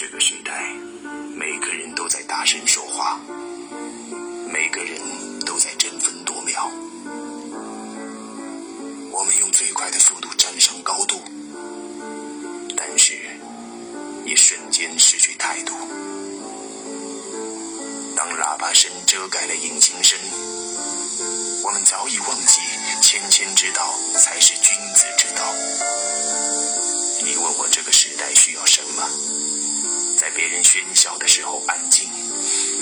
这个时代，每个人都在大声说话，每个人都在争分夺秒。我们用最快的速度站上高度，但是也瞬间失去态度。当喇叭声遮盖了引擎声，我们早已忘记谦谦之道才是喧嚣的时候安静，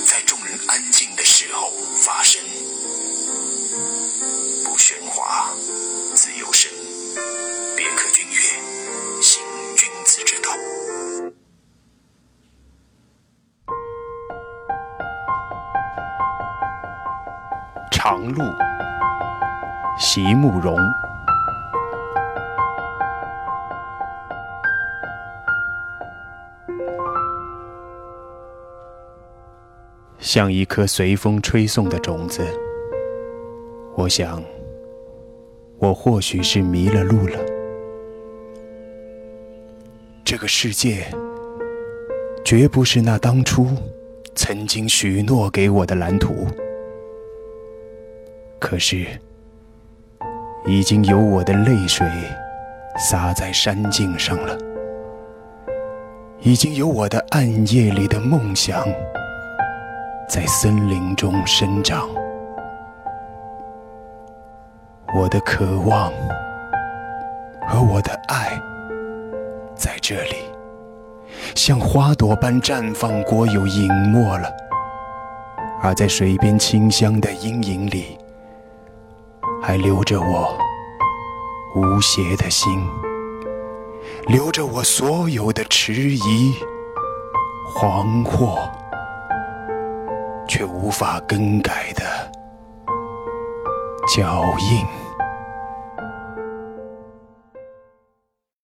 在众人安静的时候发声。不喧哗，自有声。别克君越，行君子之道。长路，席慕容。像一颗随风吹送的种子，我想，我或许是迷了路了。这个世界，绝不是那当初曾经许诺给我的蓝图。可是，已经有我的泪水洒在山径上了，已经有我的暗夜里的梦想在森林中生长。我的渴望和我的爱在这里，像花朵般绽放过，又隐没了；而在水边清香的阴影里。还留着我无邪的心，留着我所有的迟疑、惶惑，却无法更改的脚印。